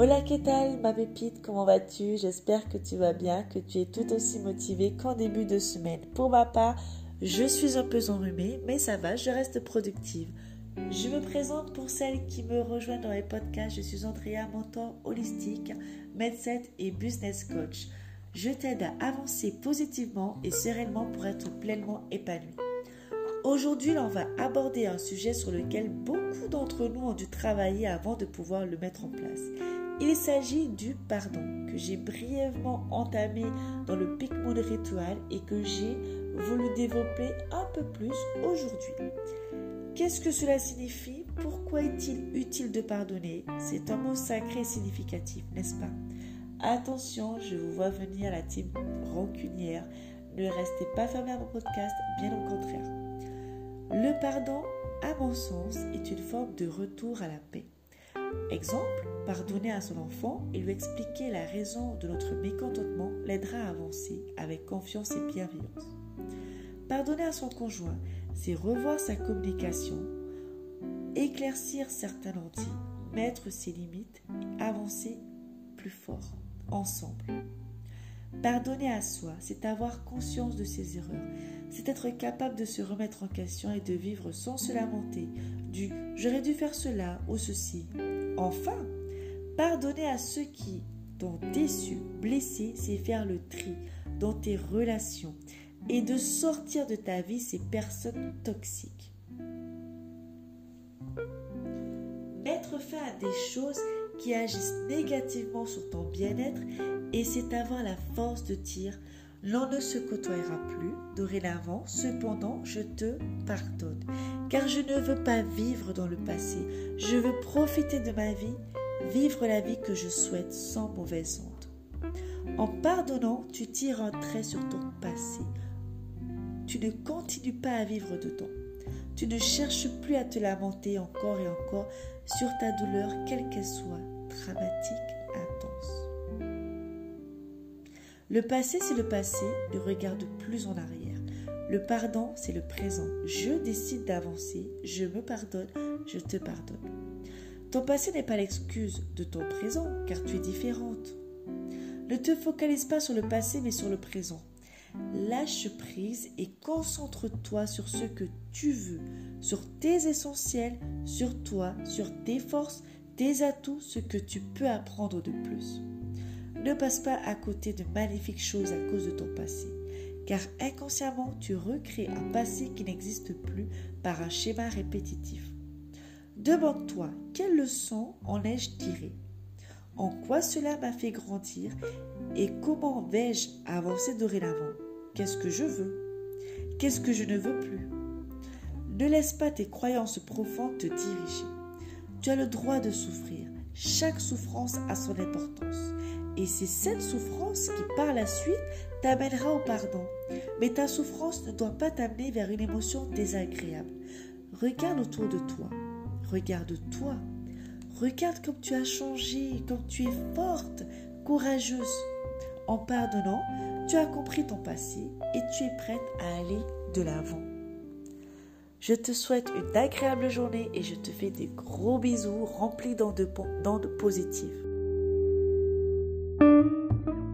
Hola, que tal, ma pépite? Comment vas-tu? J'espère que tu vas bien, que tu es tout aussi motivé qu'en début de semaine. Pour ma part, je suis un peu enrhumée, mais ça va, je reste productive. Je me présente pour celles qui me rejoignent dans les podcasts. Je suis Andrea, mentor holistique, médecin et business coach. Je t'aide à avancer positivement et sereinement pour être pleinement épanoui. Aujourd'hui, on va aborder un sujet sur lequel beaucoup d'entre nous ont dû travailler avant de pouvoir le mettre en place. Il s'agit du pardon que j'ai brièvement entamé dans le Pic Ritual et que j'ai voulu développer un peu plus aujourd'hui. Qu'est-ce que cela signifie? Pourquoi est-il utile de pardonner? C'est un mot sacré et significatif, n'est-ce pas? Attention, je vous vois venir la team rancunière. Ne restez pas fermé à mon podcast, bien au contraire. Le pardon, à mon sens, est une forme de retour à la paix. Exemple, pardonner à son enfant et lui expliquer la raison de notre mécontentement l'aidera à avancer avec confiance et bienveillance. Pardonner à son conjoint, c'est revoir sa communication, éclaircir certains lentilles, mettre ses limites, avancer plus fort, ensemble. Pardonner à soi, c'est avoir conscience de ses erreurs, c'est être capable de se remettre en question et de vivre sans se lamenter j'aurais dû faire cela ou ceci. Enfin, pardonner à ceux qui t'ont déçu, blessé, c'est faire le tri dans tes relations et de sortir de ta vie ces personnes toxiques. Mettre fin à des choses qui agissent négativement sur ton bien-être et c'est avoir la force de dire L'on ne se côtoiera plus dorénavant, cependant je te pardonne, car je ne veux pas vivre dans le passé, je veux profiter de ma vie, vivre la vie que je souhaite sans mauvaise honte. En pardonnant, tu tires un trait sur ton passé. Tu ne continues pas à vivre dedans. Tu ne cherches plus à te lamenter encore et encore sur ta douleur, quelle qu'elle soit, dramatique, Le passé, c'est le passé, ne regarde plus en arrière. Le pardon, c'est le présent. Je décide d'avancer, je me pardonne, je te pardonne. Ton passé n'est pas l'excuse de ton présent, car tu es différente. Ne te focalise pas sur le passé, mais sur le présent. Lâche prise et concentre-toi sur ce que tu veux, sur tes essentiels, sur toi, sur tes forces, tes atouts, ce que tu peux apprendre de plus. Ne passe pas à côté de magnifiques choses à cause de ton passé, car inconsciemment tu recrées un passé qui n'existe plus par un schéma répétitif. Demande-toi quelle leçon en ai-je tiré En quoi cela m'a fait grandir? Et comment vais-je avancer dorénavant? Qu'est-ce que je veux? Qu'est-ce que je ne veux plus? Ne laisse pas tes croyances profondes te diriger. Tu as le droit de souffrir. Chaque souffrance a son importance. Et c'est cette souffrance qui, par la suite, t'amènera au pardon. Mais ta souffrance ne doit pas t'amener vers une émotion désagréable. Regarde autour de toi. Regarde-toi. Regarde comme tu as changé, comme tu es forte, courageuse. En pardonnant, tu as compris ton passé et tu es prête à aller de l'avant. Je te souhaite une agréable journée et je te fais des gros bisous remplis d'ondes positives. Thank you.